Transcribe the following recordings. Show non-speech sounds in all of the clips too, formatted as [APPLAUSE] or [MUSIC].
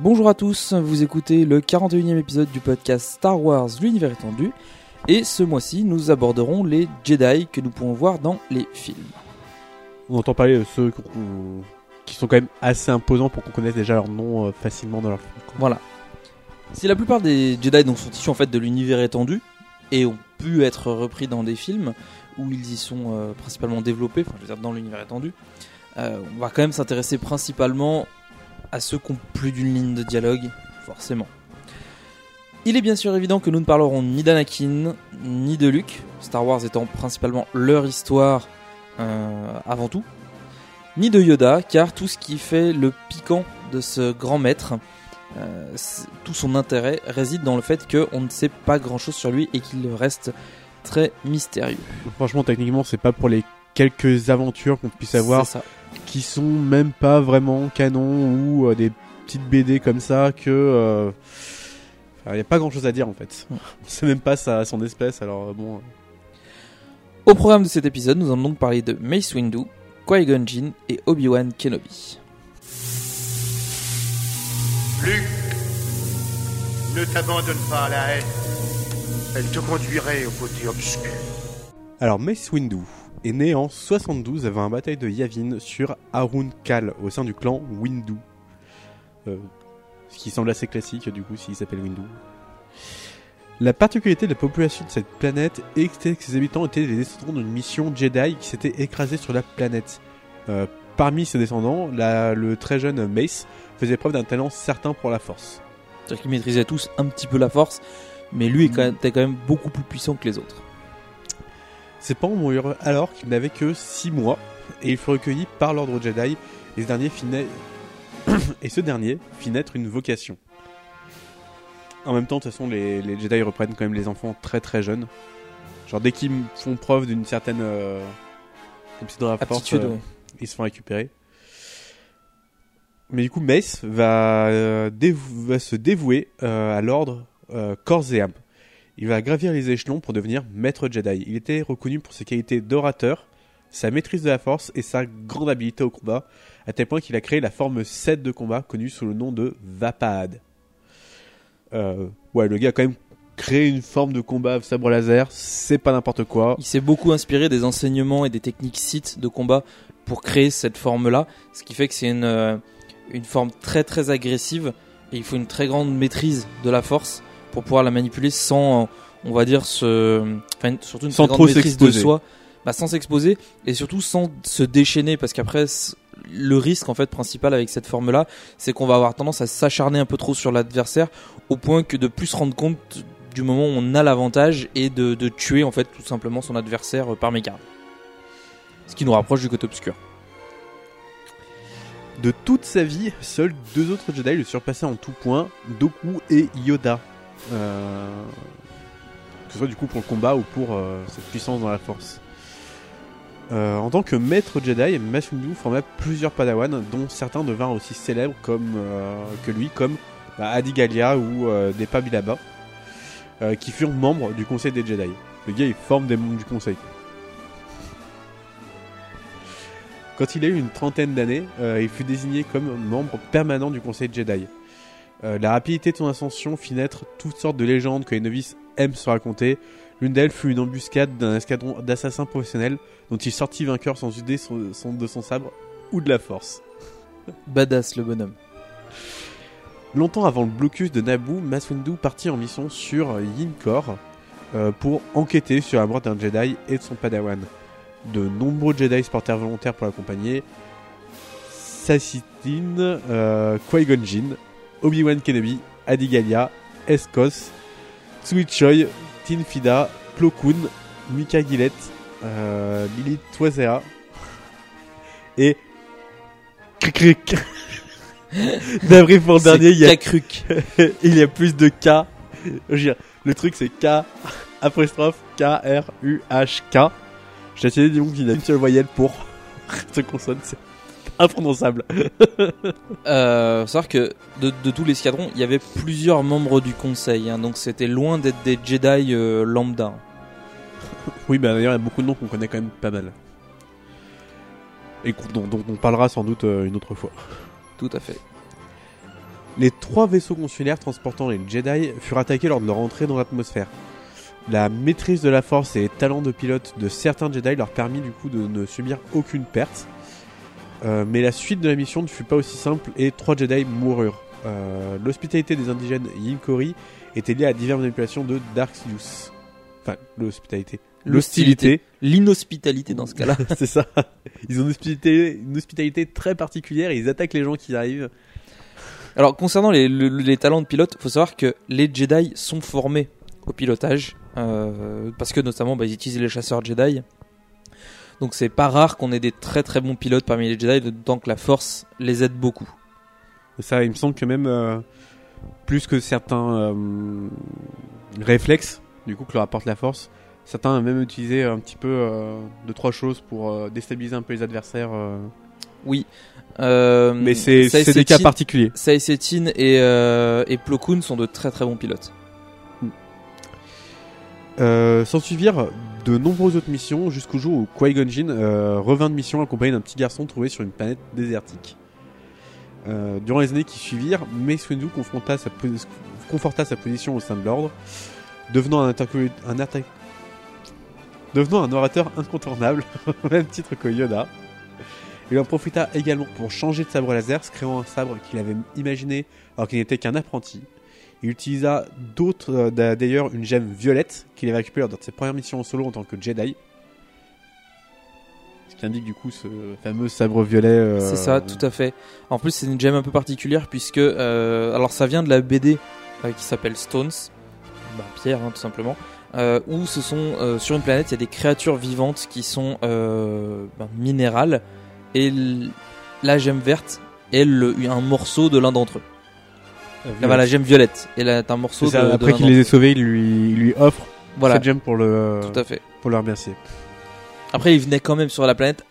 Bonjour à tous, vous écoutez le 41e épisode du podcast Star Wars L'univers étendu. Et ce mois-ci, nous aborderons les Jedi que nous pouvons voir dans les films. On entend parler de ceux qui sont quand même assez imposants pour qu'on connaisse déjà leur nom euh, facilement dans leur film. Voilà. Si la plupart des Jedi donc, sont issus en fait de l'univers étendu et ont pu être repris dans des films où ils y sont euh, principalement développés, enfin je veux dire dans l'univers étendu, euh, on va quand même s'intéresser principalement à ceux qui ont plus d'une ligne de dialogue, forcément. Il est bien sûr évident que nous ne parlerons ni d'Anakin ni de Luke, Star Wars étant principalement leur histoire euh, avant tout, ni de Yoda, car tout ce qui fait le piquant de ce grand maître, euh, tout son intérêt réside dans le fait qu'on ne sait pas grand chose sur lui et qu'il reste très mystérieux. Franchement, techniquement, c'est pas pour les quelques aventures qu'on puisse avoir. Qui sont même pas vraiment canon ou euh, des petites BD comme ça que. Il n'y a pas grand chose à dire en fait. Sait [LAUGHS] même pas sa, son espèce alors euh, bon. euh, Au programme de cet épisode, nous allons donc parler de Mace Windu, Qui-Gon Jinn et Obi-Wan Kenobi. Luc, ne t'abandonne pas à la haine. Elle te conduirait au côté obscur. Alors Mace Windu est né en 72 avant la bataille de Yavin sur Harun Kal au sein du clan Windu. Euh, ce qui semble assez classique du coup s'il s'appelle Windu. La particularité de la population de cette planète était que ses habitants étaient des descendants d'une mission Jedi qui s'était écrasée sur la planète. Euh, parmi ses descendants, le très jeune Mace faisait preuve d'un talent certain pour la force. C'est-à-dire qu'ils maîtrisaient tous un petit peu la force, mais lui était quand même beaucoup plus puissant que les autres. Ses parents moururent alors qu'il n'avait que 6 mois et il fut recueilli par l'ordre Jedi et ce dernier fit, na- [CLEARS THROAT] et ce dernier fit naître une vocation. En même temps, de toute façon, les, les Jedi reprennent quand même les enfants très très jeunes. Genre dès qu'ils font preuve d'une certaine euh, comme Aptitude, euh, ouais. ils se font récupérer. Mais du coup, Mace va, euh, va se dévouer euh, à l'ordre corps et âme. Il va gravir les échelons pour devenir maître Jedi. Il était reconnu pour ses qualités d'orateur, sa maîtrise de la force et sa grande habileté au combat, à tel point qu'il a créé la forme 7 de combat connue sous le nom de Vapad. Euh, ouais, le gars a quand même créé une forme de combat sabre laser, c'est pas n'importe quoi. Il s'est beaucoup inspiré des enseignements et des techniques Sith de combat pour créer cette forme-là, ce qui fait que c'est une, euh, une forme très très agressive et il faut une très grande maîtrise de la force pour pouvoir la manipuler sans, on va dire, se, enfin, surtout une Sans trop maîtrise de s'exposer. soi, bah, sans s'exposer et surtout sans se déchaîner parce qu'après le risque en fait principal avec cette forme-là, c'est qu'on va avoir tendance à s'acharner un peu trop sur l'adversaire au point que de plus se rendre compte du moment où on a l'avantage et de, de tuer en fait tout simplement son adversaire euh, par mégarde. Ce qui nous rapproche du côté obscur. De toute sa vie, seuls deux autres Jedi le surpassaient en tout point, Doku et Yoda. Euh, Que ce soit du coup pour le combat ou pour euh, cette puissance dans la force. Euh, en tant que maître Jedi, Mace Windu forma plusieurs Padawan, dont certains devinrent aussi célèbres que lui, comme bah, Adi ou euh, Depa qui furent membres du Conseil des Jedi. Le gars, il forme des membres du Conseil. Quand il a eu une trentaine d'années, il fut désigné comme membre permanent du Conseil Jedi. Euh, la rapidité de son ascension fit naître toutes sortes de légendes que les novices aiment se raconter. L'une d'elles fut une embuscade d'un escadron d'assassins professionnels dont il sortit vainqueur sans user son- son- de son sabre ou de la force. [LAUGHS] Badass le bonhomme. Longtemps avant le blocus de Naboo, Mace Windu partit en mission sur Yinkor euh, pour enquêter sur la mort d'un Jedi et de son padawan. De nombreux Jedi se portèrent volontaires pour l'accompagner. Sassitin, euh, Qui-Gon Jinn, Obi-Wan Kenobi, Adi Gallia, Escos, Tsui Choi, Tin Fida, Plo Koon, Mika Gillette, euh, Lily Toisea [LAUGHS] et Cric [LAUGHS] D'avril pour le dernier, il y a Kakruc. [LAUGHS] il y a plus de K. Le truc c'est K apostrophe K R U H K. J'ai essayé de dire qu'il y a une seule voyelle pour cette consonne, c'est [LAUGHS] imprononçable. Euh, faut savoir que de, de tous les escadrons, il y avait plusieurs membres du conseil, hein, donc c'était loin d'être des Jedi euh, lambda. Oui, bah d'ailleurs, il y a beaucoup de noms qu'on connaît quand même pas mal. Et dont on parlera sans doute euh, une autre fois. Tout à fait. Les trois vaisseaux consulaires transportant les Jedi furent attaqués lors de leur entrée dans l'atmosphère. La maîtrise de la force et les talents de pilote de certains Jedi leur permit du coup de ne subir aucune perte. Euh, mais la suite de la mission ne fut pas aussi simple et trois Jedi moururent. Euh, L'hospitalité des indigènes Yinkori était liée à diverses manipulations de Dark Sidious. Enfin, l'hospitalité. L'hostilité. L'inhospitalité dans ce cas-là. [LAUGHS] C'est ça. Ils ont une hospitalité, une hospitalité très particulière et ils attaquent les gens qui arrivent. Alors concernant les, le- les talents de pilote, faut savoir que les Jedi sont formés au pilotage, euh, parce que notamment bah, ils utilisent les chasseurs Jedi. Donc c'est pas rare qu'on ait des très très bons pilotes parmi les Jedi, d'autant que la Force les aide beaucoup. Ça, il me semble que même euh, plus que certains euh, réflexes, du coup, que leur apporte la force, certains ont même utilisé un petit peu euh, de trois choses pour euh, déstabiliser un peu les adversaires. Oui. Mais c'est des cas particuliers. Sai Setin et, et Plo Koon sont de très très bons pilotes. Euh, S'en suivirent de nombreuses autres missions jusqu'au jour où Qui-Gon euh, revint de mission accompagné d'un petit garçon trouvé sur une planète désertique. Euh, durant les années qui suivirent, Mace Windu confronta conforta sa position au sein de l'ordre, devenant un, un devenant un orateur incontournable, [LAUGHS] au même titre que Yoda. Il en profita également pour changer de sabre laser, se créant un sabre qu'il avait imaginé alors qu'il n'était qu'un apprenti. Il utilisa d'autres, euh, d'a- d'ailleurs une gemme violette qu'il avait récupérée de ses premières missions en solo en tant que Jedi. Ce qui indique du coup ce fameux sabre violet. euh, C'est ça, tout à fait. En plus, c'est une gemme un peu particulière puisque, euh, alors ça vient de la BD qui s'appelle Stones, bah, pierre hein, tout simplement, où ce sont sur une planète, il y a des créatures vivantes qui sont ben, minérales et la gemme verte est un morceau de l'un d'entre eux. Là, la gemme violette et là, t'as un morceau ça, de, après qu'il les ait sauvés, il lui, il lui offre Voilà, cette gemme pour le, tout à fait. pour le remercier. Après, il venait quand même sur la planète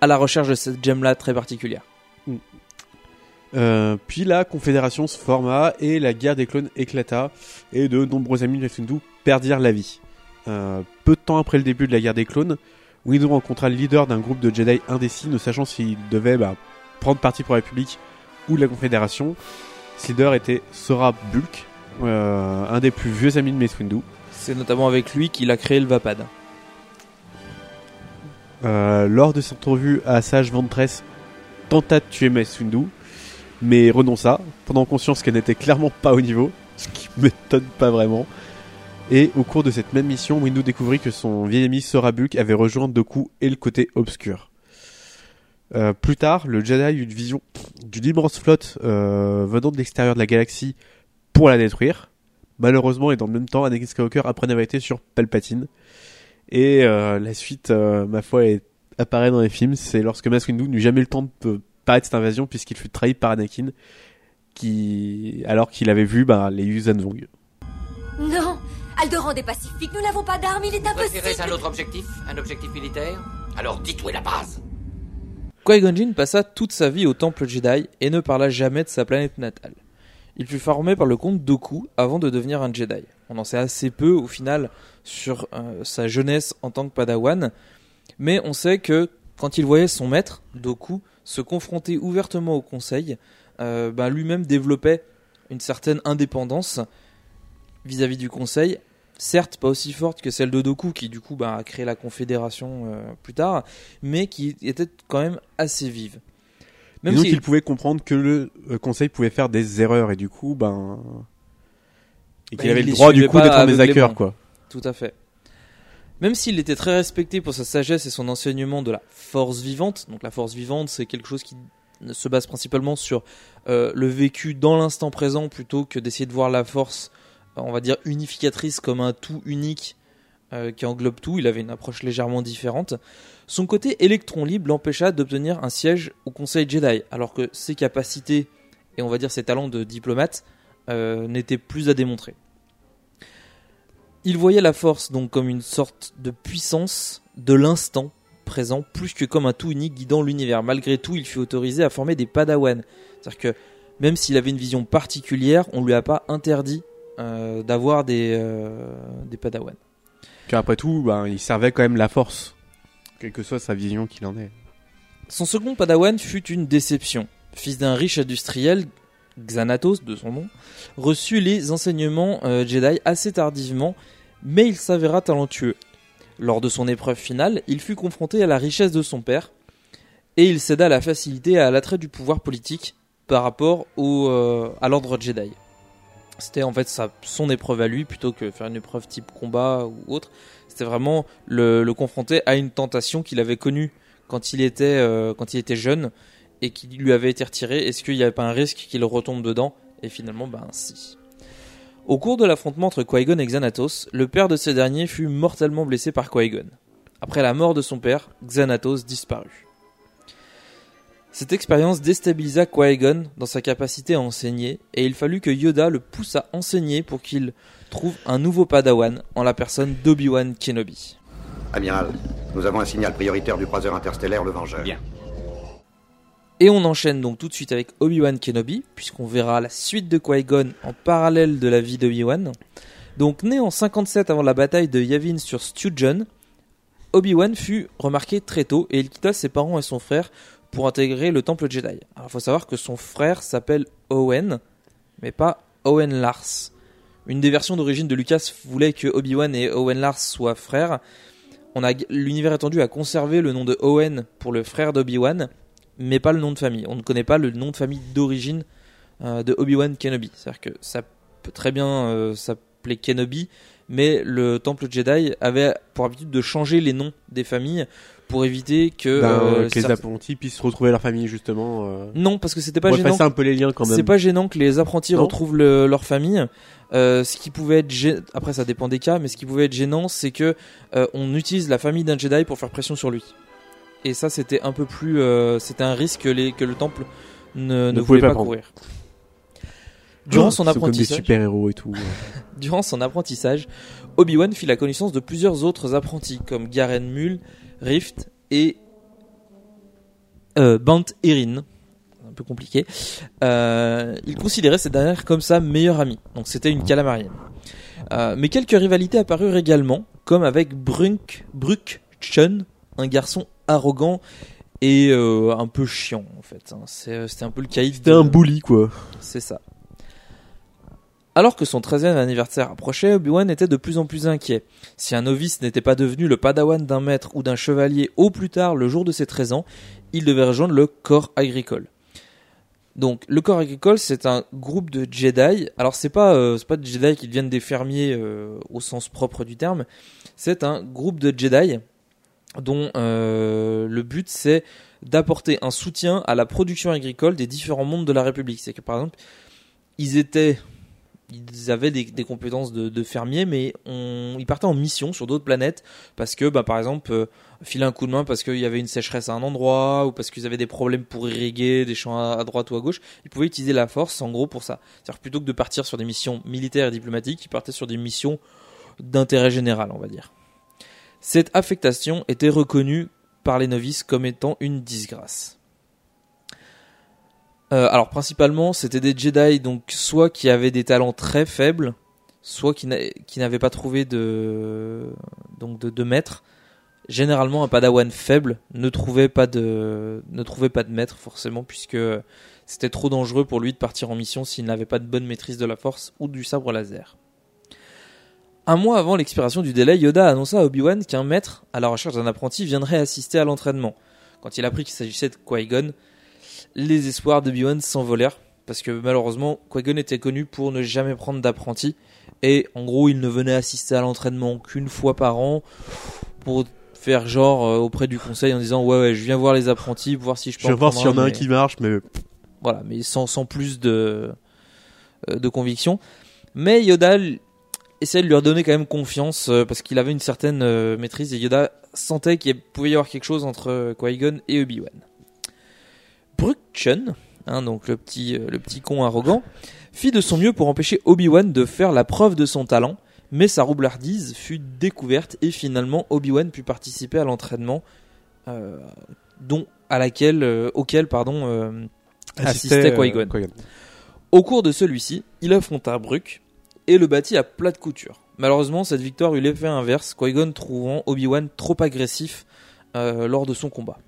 à la recherche de cette gemme-là très particulière. Euh, puis la Confédération se forma et la guerre des clones éclata et de nombreux amis de Windu perdirent la vie. Euh, peu de temps après le début de la guerre des clones, Windu rencontra le leader d'un groupe de Jedi indécis, ne sachant s'il devait bah, prendre parti pour la République ou la Confédération. Ce leader était Sora Bulk, euh, un des plus vieux amis de Mace Windu. C'est notamment avec lui qu'il a créé le Vapad. Euh, lors de cette entrevue à Sage Ventress, tenta de tuer Mace Windu, mais renonça, prenant conscience qu'elle n'était clairement pas au niveau, ce qui [LAUGHS] m'étonne pas vraiment. Et au cours de cette même mission, Windu découvrit que son vieil ami Sora Bulk avait rejoint Doku et le côté obscur. Euh, plus tard, le Jedi eut une vision d'une immense flotte euh, venant de l'extérieur de la galaxie pour la détruire. Malheureusement, et dans le même temps, Anakin Skywalker apprenait la vérité sur Palpatine. Et euh, la suite, euh, ma foi, est- apparaît dans les films. C'est lorsque Mace Windu n'eut jamais eu le temps de paraître cette invasion, puisqu'il fut trahi par Anakin, qui, alors qu'il avait vu bah, les Yuuzhan Vong. Non Alderan est pacifique, nous n'avons pas d'armes, il est Vous préférez impossible un autre objectif? Un objectif militaire? Alors dites où est la base Qui-Gon passa toute sa vie au temple Jedi et ne parla jamais de sa planète natale. Il fut formé par le comte Dooku avant de devenir un Jedi. On en sait assez peu au final sur euh, sa jeunesse en tant que Padawan, mais on sait que quand il voyait son maître, Doku, se confronter ouvertement au conseil, euh, bah, lui-même développait une certaine indépendance vis-à-vis du conseil, certes pas aussi forte que celle de Doku, qui du coup bah, a créé la confédération euh, plus tard, mais qui était quand même assez vive. Même donc il pouvait comprendre que le euh, conseil pouvait faire des erreurs et du coup ben et qu'il Bah, avait le droit du coup d'être un des quoi. Tout à fait. Même s'il était très respecté pour sa sagesse et son enseignement de la force vivante, donc la force vivante c'est quelque chose qui se base principalement sur euh, le vécu dans l'instant présent plutôt que d'essayer de voir la force, on va dire, unificatrice comme un tout unique euh, qui englobe tout. Il avait une approche légèrement différente. Son côté électron libre l'empêcha d'obtenir un siège au Conseil Jedi, alors que ses capacités et on va dire ses talents de diplomate euh, n'étaient plus à démontrer. Il voyait la force donc comme une sorte de puissance de l'instant présent, plus que comme un tout unique guidant l'univers. Malgré tout, il fut autorisé à former des padawans. C'est-à-dire que même s'il avait une vision particulière, on lui a pas interdit euh, d'avoir des, euh, des padawans. Car après tout, ben, il servait quand même la force, quelle que soit sa vision qu'il en ait. Son second padawan fut une déception. Fils d'un riche industriel, Xanatos de son nom, reçut les enseignements euh, Jedi assez tardivement, mais il s'avéra talentueux. Lors de son épreuve finale, il fut confronté à la richesse de son père, et il céda à la facilité et à l'attrait du pouvoir politique par rapport au, euh, à l'ordre Jedi. C'était en fait sa, son épreuve à lui, plutôt que faire une épreuve type combat ou autre. C'était vraiment le, confronter à une tentation qu'il avait connue quand il était, euh, quand il était jeune et qui lui avait été retirée. Est-ce qu'il n'y avait pas un risque qu'il retombe dedans? Et finalement, ben si. Au cours de l'affrontement entre Qui-Gon et Xanatos, le père de ce dernier fut mortellement blessé par Qui-Gon. Après la mort de son père, Xanatos disparut. Cette expérience déstabilisa Qui-Gon dans sa capacité à enseigner, et il fallut que Yoda le pousse à enseigner pour qu'il trouve un nouveau padawan en la personne d'Obi-Wan Kenobi. Amiral, nous avons un signal prioritaire du croiseur interstellaire, le Vengeur. Bien. Et on enchaîne donc tout de suite avec Obi-Wan Kenobi, puisqu'on verra la suite de Qui-Gon en parallèle de la vie d'Obi-Wan. Donc né en 57 avant la bataille de Yavin sur Stutjon, Obi-Wan fut remarqué très tôt et il quitta ses parents et son frère pour intégrer le temple Jedi. Alors il faut savoir que son frère s'appelle Owen, mais pas Owen Lars. Une des versions d'origine de Lucas voulait que Obi-Wan et Owen Lars soient frères. On a l'univers étendu a conservé le nom de Owen pour le frère d'Obi-Wan, mais pas le nom de famille. On ne connaît pas le nom de famille d'origine euh, de Obi-Wan Kenobi. C'est-à-dire que ça peut très bien euh, s'appeler Kenobi, mais le temple Jedi avait pour habitude de changer les noms des familles pour éviter que, Ben, euh, que les certains- apprentis puissent retrouver leur famille justement. Euh... Non, parce que c'était pas pour gênant. un peu les liens quand même. C'est pas gênant que les apprentis Non. retrouvent le- leur famille. Euh, ce qui pouvait être gê- après ça dépend des cas, mais ce qui pouvait être gênant, c'est que euh, on utilise la famille d'un Jedi pour faire pression sur lui. Et ça, c'était un peu plus, euh, c'était un risque que, les, que le temple ne, ne, voulait pas courir. Durant son C'est comme des apprentissage, super héros et tout. [LAUGHS] Durant son apprentissage, Obi-Wan fit la connaissance de plusieurs autres apprentis comme Garen Mul, Rift et euh, Bant Erin. Un peu compliqué. Euh, il considérait cette dernière comme sa meilleure amie. Donc c'était une calamarienne. Euh, mais quelques rivalités apparurent également, comme avec Brunk, Bruk Chun, un garçon arrogant et euh, un peu chiant en fait. hein. C'était un peu le caïd. C'était de- un bully quoi. c'est ça. Alors que son 13e anniversaire approchait, Obi-Wan était de plus en plus inquiet. Si un novice n'était pas devenu le padawan d'un maître ou d'un chevalier au plus tard le jour de ses 13 ans, il devait rejoindre le corps agricole. Donc, le corps agricole, c'est un groupe de Jedi. Alors, c'est pas, euh, pas des Jedi qui deviennent des fermiers euh, au sens propre du terme. C'est un groupe de Jedi dont euh, le but c'est d'apporter un soutien à la production agricole des différents mondes de la République. C'est que par exemple, ils étaient, ils avaient des, compétences de, de fermiers, mais ils partaient en mission sur d'autres planètes parce que, bah, par exemple, euh, filer un coup de main parce qu'il y avait une sécheresse à un endroit ou parce qu'ils avaient des problèmes pour irriguer des champs à, à droite ou à gauche, ils pouvaient utiliser la force en gros pour ça. C'est-à-dire plutôt que de partir sur des missions militaires et diplomatiques, ils partaient sur des missions d'intérêt général, on va dire. Cette affectation était reconnue par les novices comme étant une disgrâce. Euh, alors principalement, c'était des Jedi donc soit qui avaient des talents très faibles, soit qui n'a- qui n'avait pas trouvé de donc de maître. Généralement, un Padawan faible ne trouvait pas de ne trouvait pas de maître forcément puisque c'était trop dangereux pour lui de partir en mission s'il n'avait pas de bonne maîtrise de la force ou du sabre laser. Un mois avant l'expiration du délai, Yoda annonça à Obi-Wan qu'un maître à la recherche d'un apprenti viendrait assister à l'entraînement. Quand il apprit qu'il s'agissait de Qui-Gon, les espoirs d'Obi-Wan s'envolèrent parce que malheureusement Qui-Gon était connu pour ne jamais prendre d'apprenti et en gros il ne venait assister à l'entraînement qu'une fois par an pour faire genre euh, auprès du conseil en disant ouais ouais je viens voir les apprentis pour voir si je peux Je vais voir s'il y en a un mais- qui marche, mais voilà, mais sans, sans plus de, euh, de conviction. Mais Yoda essayait de lui redonner quand même confiance euh, parce qu'il avait une certaine maîtrise et Yoda sentait qu'il pouvait y avoir quelque chose entre Qui-Gon et Obi-Wan. Brooke Chun, hein, donc le petit, euh, le petit con arrogant, fit de son mieux pour empêcher Obi-Wan de faire la preuve de son talent, mais sa roublardise fut découverte et finalement Obi-Wan put participer à l'entraînement euh, dont à laquelle euh, auquel pardon euh, assistait Qui-Gon. Qui-Gon. Au cours de celui-ci, il affronta Bruck et le battit à plat de couture. Malheureusement, cette victoire eut l'effet inverse, Qui-Gon trouvant Obi-Wan trop agressif euh, lors de son combat.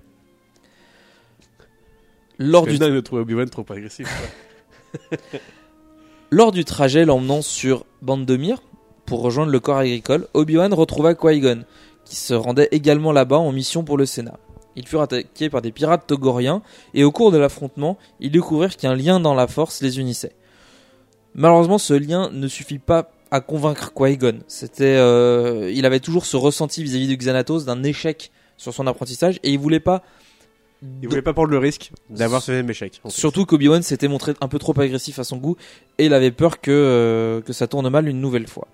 Lors du, dingue de trouver Obi-Wan trop agressif. quoi. [LAUGHS] lors du trajet l'emmenant sur Bandomir pour rejoindre le corps agricole, Obi-Wan retrouva Qui-Gon, qui se rendait également là-bas en mission pour le Sénat. Ils furent attaqués par des pirates togoriens et au cours de l'affrontement, ils découvrirent qu'un lien dans la force les unissait. Malheureusement, ce lien ne suffit pas à convaincre Qui-Gon. C'était, euh, il avait toujours ce ressenti vis-à-vis de Xanatos d'un échec sur son apprentissage et il voulait pas. Il voulait pas prendre le risque d'avoir ce même échec. en fait. Surtout qu'Obi-Wan s'était montré un peu trop agressif à son goût et il avait peur que, euh, que ça tourne mal une nouvelle fois.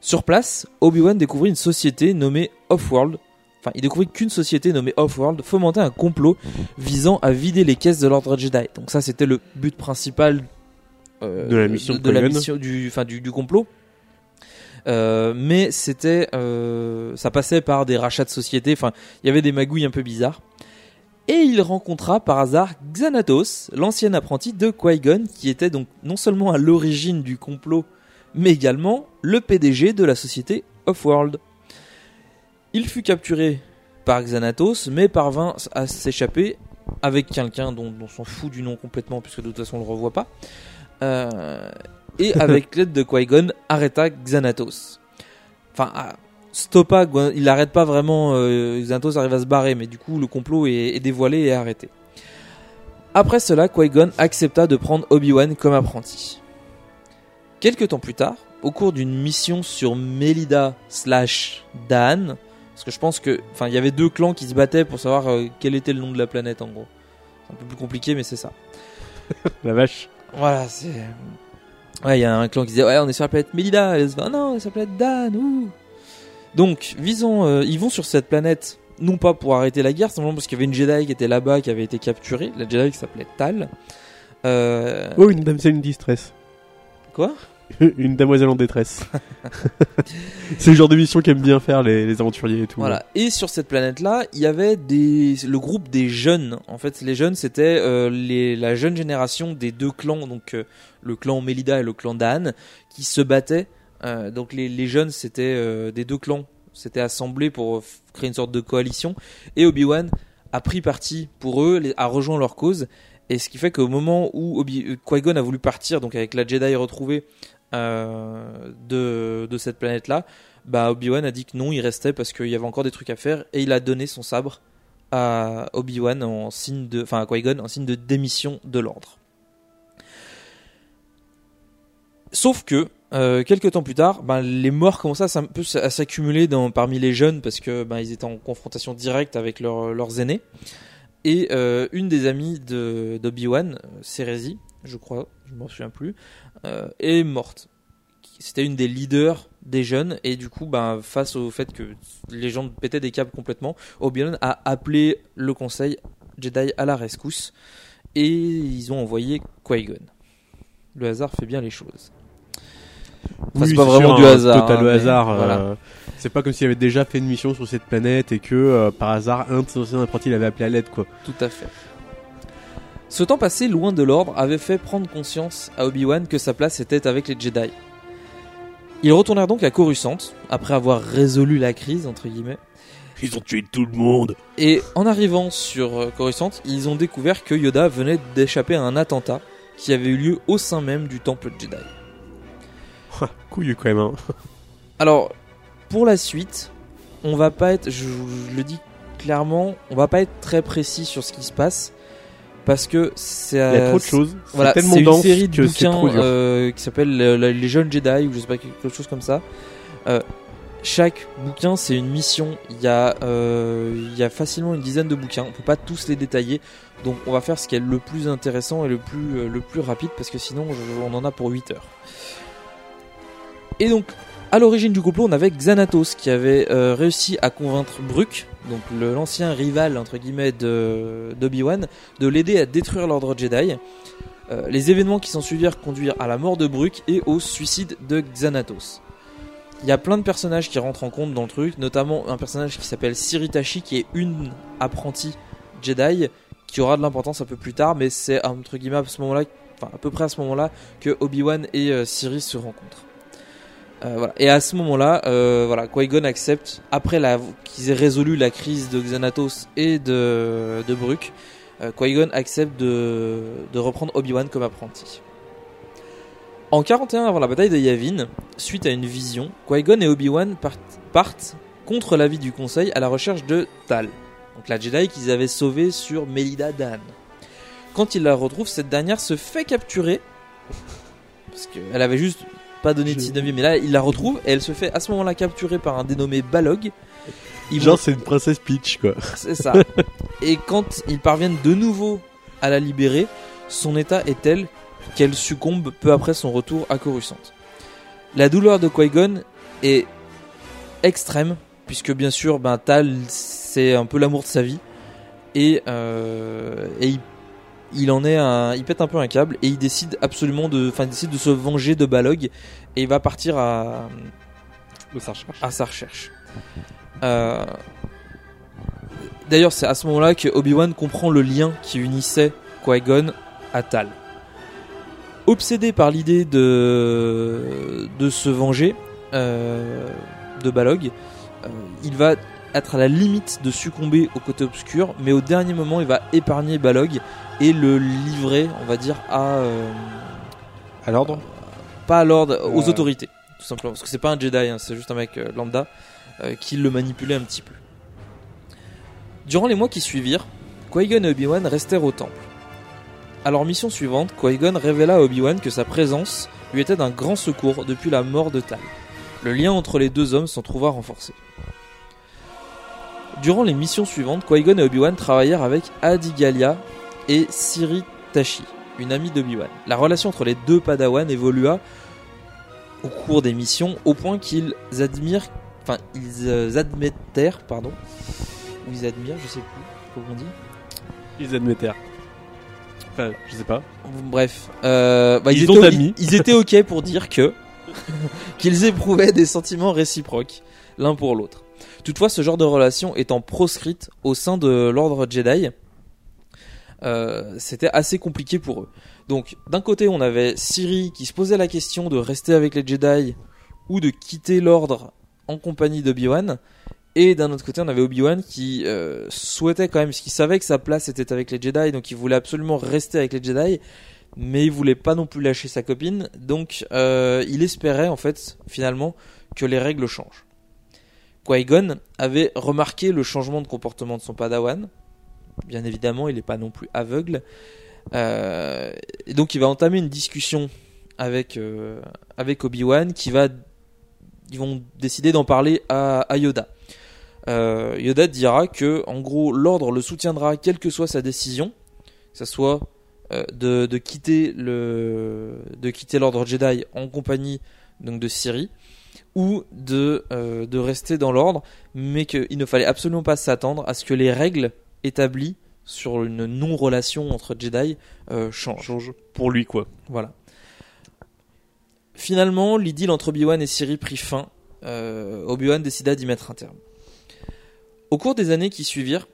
Sur place, Obi-Wan découvrit une société nommée Offworld. Enfin, il découvrit qu'une société nommée Offworld fomentait un complot visant à vider les caisses de l'ordre Jedi. Donc ça, c'était le but principal euh, De la mission de, de de la Qui-Gon. mission du, enfin, du, du complot. Euh, mais c'était, ça passait par des rachats de sociétés. Enfin, il y avait des magouilles un peu bizarres. Et il rencontra par hasard Xanatos, l'ancien apprenti de Qui-Gon, qui était donc non seulement à l'origine du complot, mais également le PDG de la société Offworld. Il fut capturé par Xanatos, mais parvint à s'échapper avec quelqu'un dont, dont on s'en fout du nom complètement, puisque de toute façon on le revoit pas. Euh, et avec [LAUGHS] l'aide de Qui-Gon, arrêta Xanatos. Enfin, ah, stoppa, Gwa- il arrête pas vraiment, euh, Xanatos arrive à se barrer, mais du coup le complot est, est dévoilé et arrêté. Après cela, Qui-Gon accepta de prendre Obi-Wan comme apprenti. Quelques temps plus tard, au cours d'une mission sur Melida slash Dan, parce que je pense que, enfin, il y avait deux clans qui se battaient pour savoir euh, quel était le nom de la planète en gros. C'est un peu plus compliqué, mais c'est ça. [LAUGHS] La vache. Voilà, c'est. Ouais, il y a un clan qui disait ouais, on est sur la planète Melida, et se dit, ah non, on est sur la planète Dan. ouh. Donc, visons, euh, ils vont sur cette planète non pas pour arrêter la guerre, simplement parce qu'il y avait une Jedi qui était là-bas, qui avait été capturée, la Jedi qui s'appelait Tal. Euh, Oh, une damsel in distress. Quoi? [LAUGHS] Une demoiselle en détresse. [LAUGHS] c'est le genre de mission qu'aiment bien faire les, les aventuriers et tout. Voilà. Et sur cette planète-là, il y avait des, le groupe des jeunes. En fait, les jeunes, c'était euh, les, la jeune génération des deux clans, donc euh, le clan Melida et le clan Dan, qui se battaient. Euh, donc les, les jeunes, c'était euh, des deux clans, s'étaient assemblés pour euh, créer une sorte de coalition. Et Obi-Wan a pris parti pour eux, a rejoint leur cause. Et ce qui fait qu'au moment où Qui-Gon a voulu partir, donc avec la Jedi retrouvée de, de cette planète-là, bah Obi-Wan a dit que non, il restait parce qu'il y avait encore des trucs à faire et il a donné son sabre à Obi-Wan en signe de, enfin à Qui-Gon en signe de démission de l'ordre. Sauf que euh, quelques temps plus tard, ben, les morts commençaient à, s'accumuler parmi les jeunes parce que ben, étaient en confrontation directe avec leurs- aînés. Et euh, une des amies de- d'Obi-Wan, euh, Cérésie, je crois, je m'en souviens plus, euh, est morte. C'était une des leaders des jeunes et du coup, ben, face au fait que les gens pétaient des câbles complètement, Obi-Wan a appelé le conseil Jedi à la rescousse et ils ont envoyé Qui-Gon. Le hasard fait bien les choses. Enfin, Oui, c'est pas sûr, vraiment du un hasard. Total hein, hasard. euh, voilà. C'est pas comme s'il avait déjà fait une mission sur cette planète et que euh, par hasard un de ses anciens apprentis l'avait appelé à l'aide quoi. Tout à fait. Ce temps passé loin de l'ordre avait fait prendre conscience à Obi-Wan que sa place était avec les Jedi. Ils retournèrent donc à Coruscant, après avoir résolu la crise, entre guillemets. Ils ont tué tout le monde. Et en arrivant sur euh, Coruscant, ils ont découvert que Yoda venait d'échapper à un attentat qui avait eu lieu au sein même du temple Jedi. [LAUGHS] Couillu quand même. Hein. Alors, pour la suite, on va pas être, je, je le dis clairement, on va pas être très précis sur ce qui se passe parce que c'est Il y a trop de choses. Voilà, c'est une série de bouquins euh, qui s'appelle euh, Les Jeunes Jedi ou je sais pas quelque chose comme ça. Euh, chaque bouquin c'est une mission. Il y a euh, il y a facilement une dizaine de bouquins. On peut pas tous les détailler. Donc on va faire ce qui est le plus intéressant et le plus le plus rapide parce que sinon on en a pour 8 heures. Et donc à l'origine du complot, on avait Xanatos qui avait euh, réussi à convaincre Brooke, donc l'ancien rival entre guillemets d'Obi-Wan, de l'aider à détruire l'ordre Jedi. Euh, les événements qui s'en suivirent conduire à la mort de Brooke et au suicide de Xanatos. Il y a plein de personnages qui rentrent en compte dans le truc, notamment un personnage qui s'appelle Siritashi qui est une apprentie Jedi qui aura de l'importance un peu plus tard, mais c'est entre guillemets à ce moment-là, enfin à peu près à ce moment-là que Obi-Wan et euh, Siri se rencontrent. Euh. Et à ce moment-là, euh, voilà, Qui-Gon accepte, après qu'ils aient résolu la crise de Xanatos et de, de Brooke, euh, Qui-Gon accepte de, de reprendre Obi-Wan comme apprenti. En 41 avant la bataille de Yavin, suite à une vision, Qui-Gon et Obi-Wan partent, partent contre l'avis du conseil à la recherche de Tal, donc la Jedi qu'ils avaient sauvée sur Melida Dan. Quand ils la retrouvent, cette dernière se fait capturer [LAUGHS] parce qu'elle avait juste pas donné de signe de vie, mais là il la retrouve et elle se fait à ce moment-là capturer par un dénommé Balog. Ils Genre vont- c'est une princesse Peach quoi. c'est ça. [LAUGHS] Et quand ils parviennent de nouveau à la libérer, son état est tel qu'elle succombe peu après son retour à Coruscant. La douleur de Qui-Gon est extrême, puisque bien sûr, ben, Tal, c'est un peu l'amour de sa vie. Et, euh, et il, il en est un, il pète un peu un câble et il décide absolument de, enfin, il décide de se venger de Balog et il va partir à, à sa recherche. Euh, D'ailleurs, c'est à ce moment-là que Obi-Wan comprend le lien qui unissait Qui-Gon à Tal. Obsédé par l'idée de, de se venger euh, de Balog, euh, il va être à la limite de succomber au côté obscur, mais au dernier moment, il va épargner Balog et le livrer, on va dire, à. euh, à l'ordre Pas à l'ordre, aux Euh. autorités, tout simplement. Parce que c'est pas un Jedi, hein, c'est juste un mec euh, lambda euh, qui le manipulait un petit peu. Durant les mois qui suivirent, Qui-Gon et Obi-Wan restèrent au temple. À leur mission suivante, Qui-Gon révéla à Obi-Wan que sa présence lui était d'un grand secours depuis la mort de Tal. Le lien entre les deux hommes s'en trouva renforcé. Durant les missions suivantes, Qui-Gon et Obi-Wan travaillèrent avec Adigalia et Siri Tashi, une amie d'Obi-Wan. La relation entre les deux Padawan évolua au cours des missions au point qu'ils admirent, enfin ils euh, admettèrent, pardon, ou ils admirent, je sais plus comment on dit. Ils admettèrent. Enfin, je sais pas. Bref, euh, bah, ils, Ils étaient, ils étaient ok pour dire que [LAUGHS] qu'ils éprouvaient des sentiments réciproques l'un pour l'autre. Toutefois, ce genre de relation étant proscrite au sein de l'ordre Jedi, euh, c'était assez compliqué pour eux. Donc, d'un côté, on avait Siri qui se posait la question de rester avec les Jedi ou de quitter l'ordre en compagnie d'Obi-Wan. Et d'un autre côté, on avait Obi-Wan qui euh, souhaitait quand même, parce qu'il savait que sa place était avec les Jedi, donc il voulait absolument rester avec les Jedi, mais il voulait pas non plus lâcher sa copine, donc euh, il espérait en fait, finalement, que les règles changent. Qui-Gon avait remarqué le changement de comportement de son padawan. Bien évidemment, il n'est pas non plus aveugle. Euh, et donc il va entamer une discussion avec, euh, avec Obi-Wan qui va... Ils vont décider d'en parler à, Yoda. Euh, Yoda dira que, en gros, l'ordre le soutiendra quelle que soit sa décision, que ce soit de, de quitter de quitter l'ordre Jedi en compagnie donc de Siri ou de euh, de rester dans l'ordre, mais qu'il ne fallait absolument pas s'attendre à ce que les règles établies sur une non-relation entre Jedi euh, changent. Pour lui, quoi. Voilà. Finalement, l'idylle entre Obi-Wan et Siri prit fin. Euh, Obi-Wan décida d'y mettre un terme. Au cours des années qui suivirent,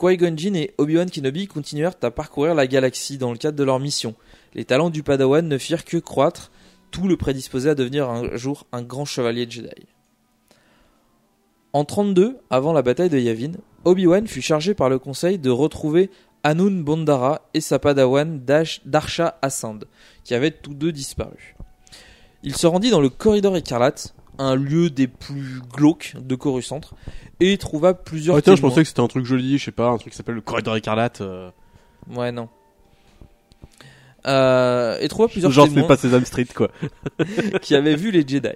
Qui-Gon Jinn et Obi-Wan Kenobi continuèrent à parcourir la galaxie dans le cadre de leur mission. Les talents du Padawan ne firent que croître tout le prédisposait à devenir un jour un grand chevalier Jedi. En 32, avant la bataille de Yavin, Obi-Wan fut chargé par le conseil de retrouver Anun Bondara et sa padawan Darsha qui avaient tous deux disparu. Il se rendit dans le corridor écarlate, un lieu des plus glauques de Coruscant, et trouva plusieurs Oh, tiens, je pensais que c'était un truc joli, je sais pas, un truc qui s'appelle le corridor écarlate. euh. Ouais, non. Euh, et trouva plusieurs Genre, témoins pas Sesame Street, quoi. [LAUGHS] qui avaient vu les Jedi.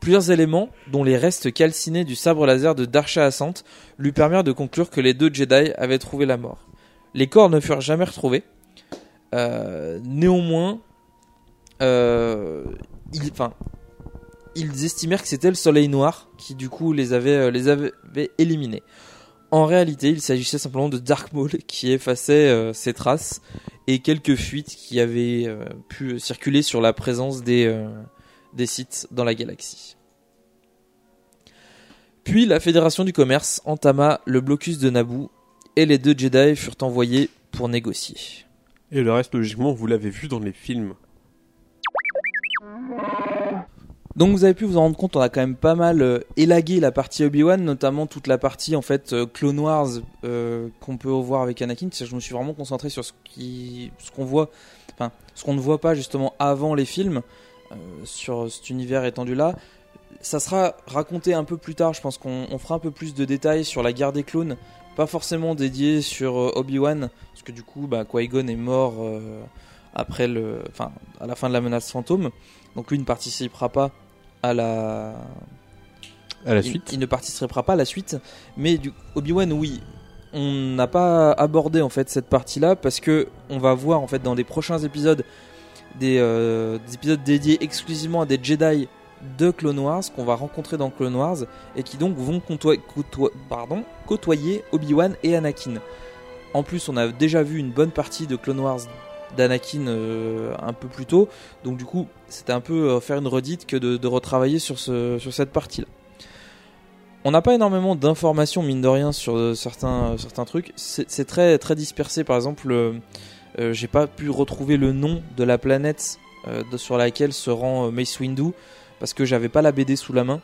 Plusieurs éléments, dont les restes calcinés du sabre laser de Darsha Assant, lui permirent de conclure que les deux Jedi avaient trouvé la mort. Les corps ne furent jamais retrouvés. Euh, néanmoins, euh, ils, estimèrent que c'était le Soleil Noir qui, du coup, les avait, les avait éliminés. En réalité, il s'agissait simplement de Dark Maul [LAUGHS] qui effaçait euh, ses traces et quelques fuites qui avaient euh, pu circuler sur la présence des, euh, des sites dans la galaxie. Puis la Fédération du Commerce entama le blocus de Naboo et les deux Jedi furent envoyés pour négocier. Et le reste, logiquement, vous l'avez vu dans les films. Donc vous avez pu vous en rendre compte, on a quand même pas mal euh, élagué la partie Obi-Wan, notamment toute la partie en fait euh, Clone Wars euh, qu'on peut voir avec Anakin. Je me suis vraiment concentré sur ce qui, ce qu'on voit, enfin ce qu'on ne voit pas justement avant les films sur cet univers étendu là. Ça sera raconté un peu plus tard. Je pense qu'on on fera un peu plus de détails sur la guerre des clones, pas forcément dédié sur Obi-Wan, parce que du coup, bah, Qui-Gon est mort après le, enfin à la fin de la menace fantôme. Donc lui ne participera pas à la À la suite. Il, ne participera pas à la suite, mais du Obi-Wan oui. On n'a pas abordé en fait cette partie-là parce que on va voir en fait dans les prochains épisodes des, euh, des épisodes dédiés exclusivement à des Jedi de Clone Wars qu'on va rencontrer dans Clone Wars et qui donc vont côtoyer, pardon, côtoyer Obi-Wan et Anakin. En plus, on a déjà vu une bonne partie de Clone Wars d'Anakin euh, un peu plus tôt, donc du coup, c'était un peu euh, faire une redite que de, retravailler sur, ce, sur cette partie-là. On n'a pas énormément d'informations, mine de rien, sur euh, certains, certains trucs. C'est très, très dispersé. Par exemple, j'ai pas pu retrouver le nom de la planète sur laquelle se rend Mace Windu parce que j'avais pas la BD sous la main.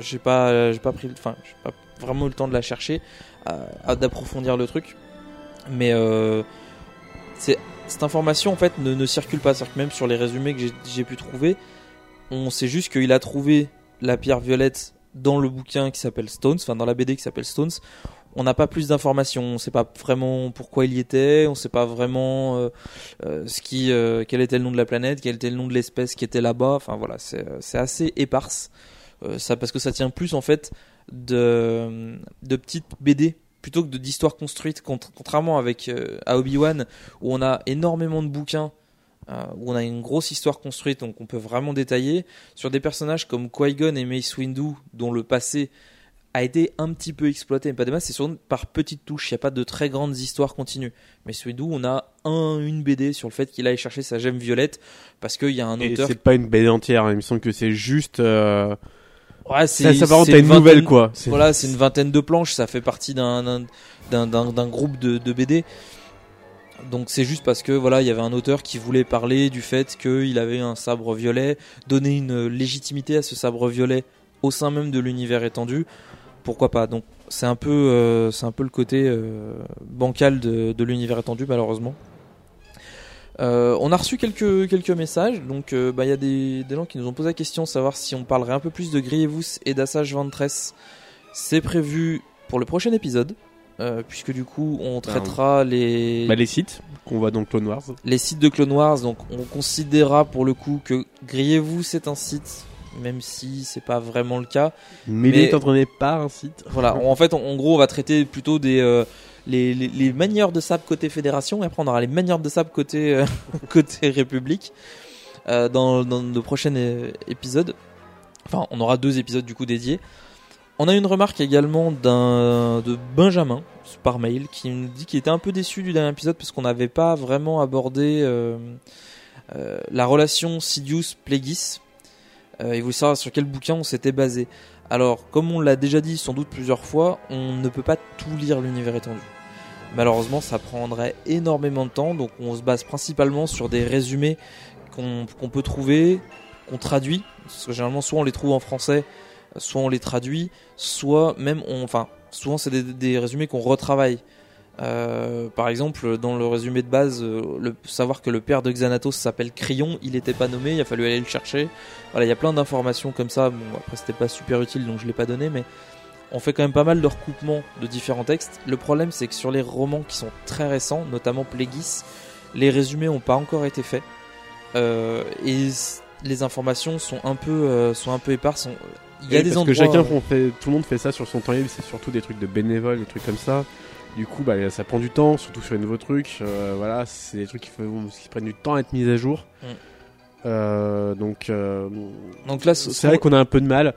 J'ai pas, pas pris, enfin, j'ai pas vraiment eu le temps de la chercher, d'approfondir le truc. Mais c'est cette information en fait ne, ne circule pas. Que même sur les résumés que j'ai- pu trouver, on sait juste qu'il a trouvé la pierre violette dans le bouquin qui s'appelle Stones, enfin dans la BD qui s'appelle Stones. On n'a pas plus d'informations, on sait pas vraiment pourquoi il y était, on sait pas vraiment euh, euh, ce qui, euh, quel était le nom de la planète, quel était le nom de l'espèce qui était là-bas. Enfin voilà, c'est assez éparse. Ça parce que ça tient plus en fait de, de petites BD plutôt que de- d'histoires construites, Contra- contrairement avec euh, à Obi-Wan où on a énormément de bouquins, euh, où on a une grosse histoire construite, donc on peut vraiment détailler. Sur des personnages comme Qui-Gon et Mace Windu, dont le passé a été un petit peu exploité, mais pas des masses, c'est surtout par petites touches, il n'y a pas de très grandes histoires continues. Mace Windu, on a un, une BD sur le fait qu'il aille chercher sa gemme violette, parce qu'il y a un Et auteur... c'est pas une BD entière, hein, il me semble que c'est juste. euh, Ouais, Ça c'est une vingtaine- nouvelle, quoi. Voilà, c'est une vingtaine de planches, ça fait partie d'un d'un- d'un d'un- d'un groupe de, de BD. Donc c'est juste parce que voilà, il y avait un auteur qui voulait parler du fait qu'il avait un sabre violet, donner une légitimité à ce sabre violet au sein même de l'univers étendu. Pourquoi pas? Donc c'est un peu euh, c'est un peu le côté euh, bancal de, de l'univers étendu malheureusement. Euh, on a reçu quelques, quelques messages, donc euh, bah, il y a des, des gens qui nous ont posé la question, savoir si on parlerait un peu plus de Grievous et d'Assage Ventress. C'est prévu pour le prochain épisode, euh, puisque du coup on traitera les, Bah, les sites qu'on voit dans Clone Wars. les sites de Clone Wars, donc on considérera pour le coup que Grievous c'est un site, même si c'est pas vraiment le cas. Mais, il est entraîné par un site. Voilà, en fait, en, en gros, on va traiter plutôt des euh, les, les, les manières de sable côté fédération, et après on aura les manières de sable côté euh, [LAUGHS] côté République euh, dans, dans le prochain euh, épisode. Enfin, on aura deux épisodes du coup dédiés. On a une remarque également de Benjamin par mail qui nous dit qu'il était un peu déçu du dernier épisode parce qu'on n'avait pas vraiment abordé la relation Sidious-Plagueis. Euh, il voulait savoir sur quel bouquin on s'était basé. Alors, comme on l'a déjà dit sans doute plusieurs fois, on ne peut pas tout lire l'univers étendu. Malheureusement, ça prendrait énormément de temps, donc on se base principalement sur des résumés qu'on peut trouver, qu'on traduit. Parce que généralement, soit on les trouve en français, soit on les traduit, soit même on, enfin, souvent c'est des, résumés qu'on retravaille. Euh, par exemple, dans le résumé de base, euh, savoir que le père de Xanatos s'appelle Crayon, il n'était pas nommé, il a fallu aller le chercher. Voilà, il y a plein d'informations comme ça. Bon, après, c'était pas super utile, donc je l'ai pas donné, mais on fait quand même pas mal de recoupements de différents textes. Le problème, c'est que sur les romans qui sont très récents, notamment Plagueis, les résumés n'ont pas encore été faits. Euh, et les informations sont un peu, euh, sont un peu éparses. Il y a Oui, des parce endroits. que chacun font- fait, tout le monde fait ça sur son temps libre, c'est surtout des trucs de bénévoles, des trucs comme ça. Du coup, bah, ça prend du temps, surtout sur les nouveaux trucs. euh, voilà, c'est des trucs qui, prennent du temps à être mis à jour. Mm. Euh, donc, euh, Donc là, ce- c'est vrai qu'on a un peu de mal.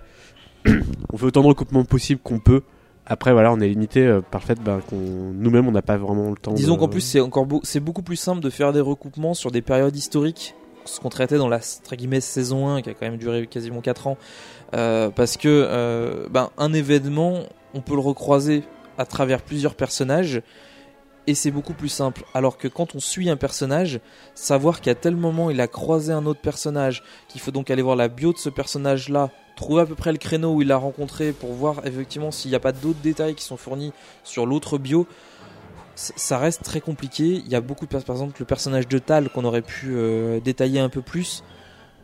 [CLEARS THROAT] on fait autant de recoupements possible qu'on peut. Après, voilà, on est limité euh, par le fait bah, qu'on nous-mêmes, on n'a pas vraiment le temps. Disons qu'en plus, c'est encore c'est beaucoup plus simple de faire des recoupements sur des périodes historiques, ce qu'on traitait dans la saison 1, qui a quand même duré quasiment 4 ans. Euh, parce que euh, ben, un événement, on peut le recroiser à travers plusieurs personnages. Et c'est beaucoup plus simple. Alors que quand on suit un personnage, savoir qu'à tel moment il a croisé un autre personnage, qu'il faut donc aller voir la bio de ce personnage-là, trouver à peu près le créneau où il l'a rencontré pour voir effectivement s'il n'y a pas d'autres détails qui sont fournis sur l'autre bio, ça reste très compliqué. Il y a beaucoup de par exemple le personnage de Tal qu'on aurait pu euh, détailler un peu plus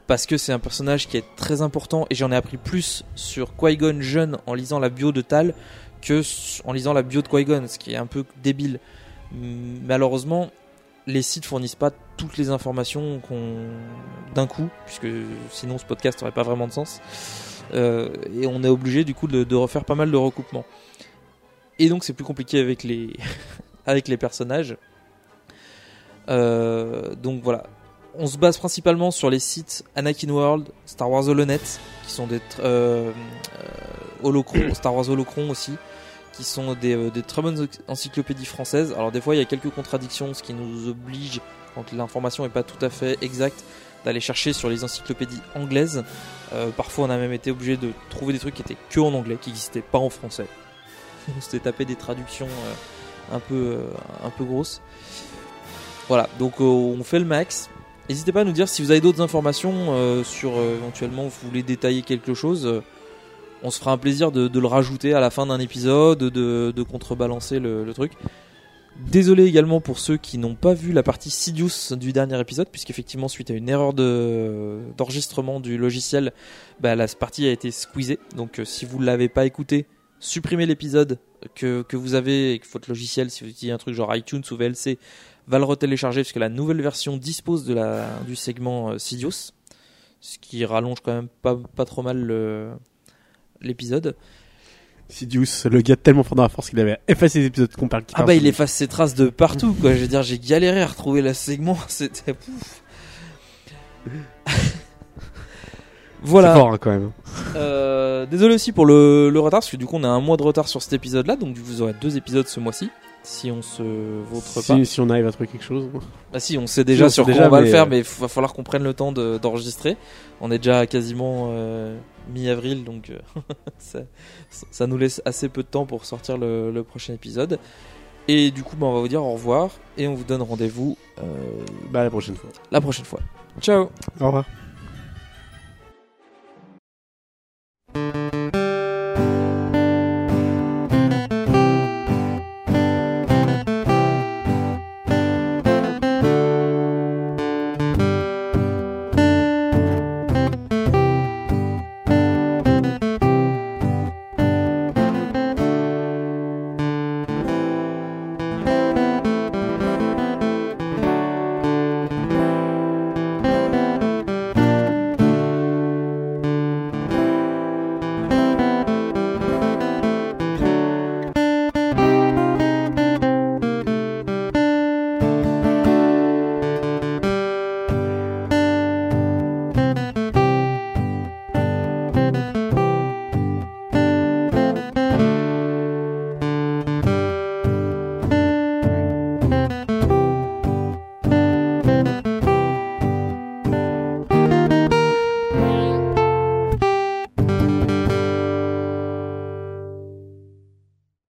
parce que c'est un personnage qui est très important et j'en ai appris plus sur Qui-Gon jeune en lisant la bio de Tal que en lisant la bio de Qui-Gon, ce qui est un peu débile. Malheureusement, les sites fournissent pas toutes les informations d'un coup, puisque sinon ce podcast n'aurait pas vraiment de sens. Euh, et on est obligé du coup de, refaire pas mal de recoupements. Et donc c'est plus compliqué avec les [LAUGHS] avec les personnages. Euh, donc voilà, on se base principalement sur les sites Anakin World, Star Wars Holonet, qui sont des euh, Holocron, Star Wars Holocron aussi, qui sont des, euh, très bonnes encyclopédies françaises. Alors des fois il y a quelques contradictions, ce qui nous oblige, quand l'information n'est pas tout à fait exacte, d'aller chercher sur les encyclopédies anglaises. Euh, parfois on a même été obligé de trouver des trucs qui étaient que en anglais, qui n'existaient pas en français. [LAUGHS] on s'était tapé des traductions euh, un, peu, un peu grosses. Voilà, donc on fait le max. N'hésitez pas à nous dire si vous avez d'autres informations sur éventuellement vous voulez détailler quelque chose. On se fera un plaisir de, le rajouter à la fin d'un épisode, de, contrebalancer le, truc. Désolé également pour ceux qui n'ont pas vu la partie Sidious du dernier épisode, puisqu'effectivement, suite à une erreur de- d'enregistrement du logiciel, bah, la partie a été squeezée. Donc, euh, si vous ne l'avez pas écouté, supprimez l'épisode que, vous avez et que votre logiciel, si vous utilisez un truc genre iTunes ou VLC, va le retélécharger, parce que la nouvelle version dispose du segment euh, Sidious, ce qui rallonge quand même pas trop mal le- l'épisode. Sidious, le gars tellement fort dans la force qu'il avait effacé les épisodes qu'on parle. qui Ah bah il efface ses traces de partout quoi. Je veux dire j'ai galéré à retrouver le segment. [LAUGHS] C'était pouf. [LAUGHS] voilà. C'est fort hein, quand même. Euh, désolé aussi pour le, le retard parce que du coup on a un mois de retard sur cet épisode là donc vous aurez deux épisodes ce mois-ci si on se vautre pas. Si, si on arrive à trouver quelque chose. Bah si, on sait déjà Si, on sur sait quoi déjà, on va le faire, euh, mais il va falloir qu'on prenne le temps de- d'enregistrer. on est déjà à quasiment euh, mi-avril, donc euh, [LAUGHS] ça, ça nous laisse assez peu de temps pour sortir le, le prochain épisode. Et du coup, bah, on va vous dire au revoir et on vous donne rendez-vous euh, Bah, la prochaine fois. la prochaine fois. Ciao Au revoir.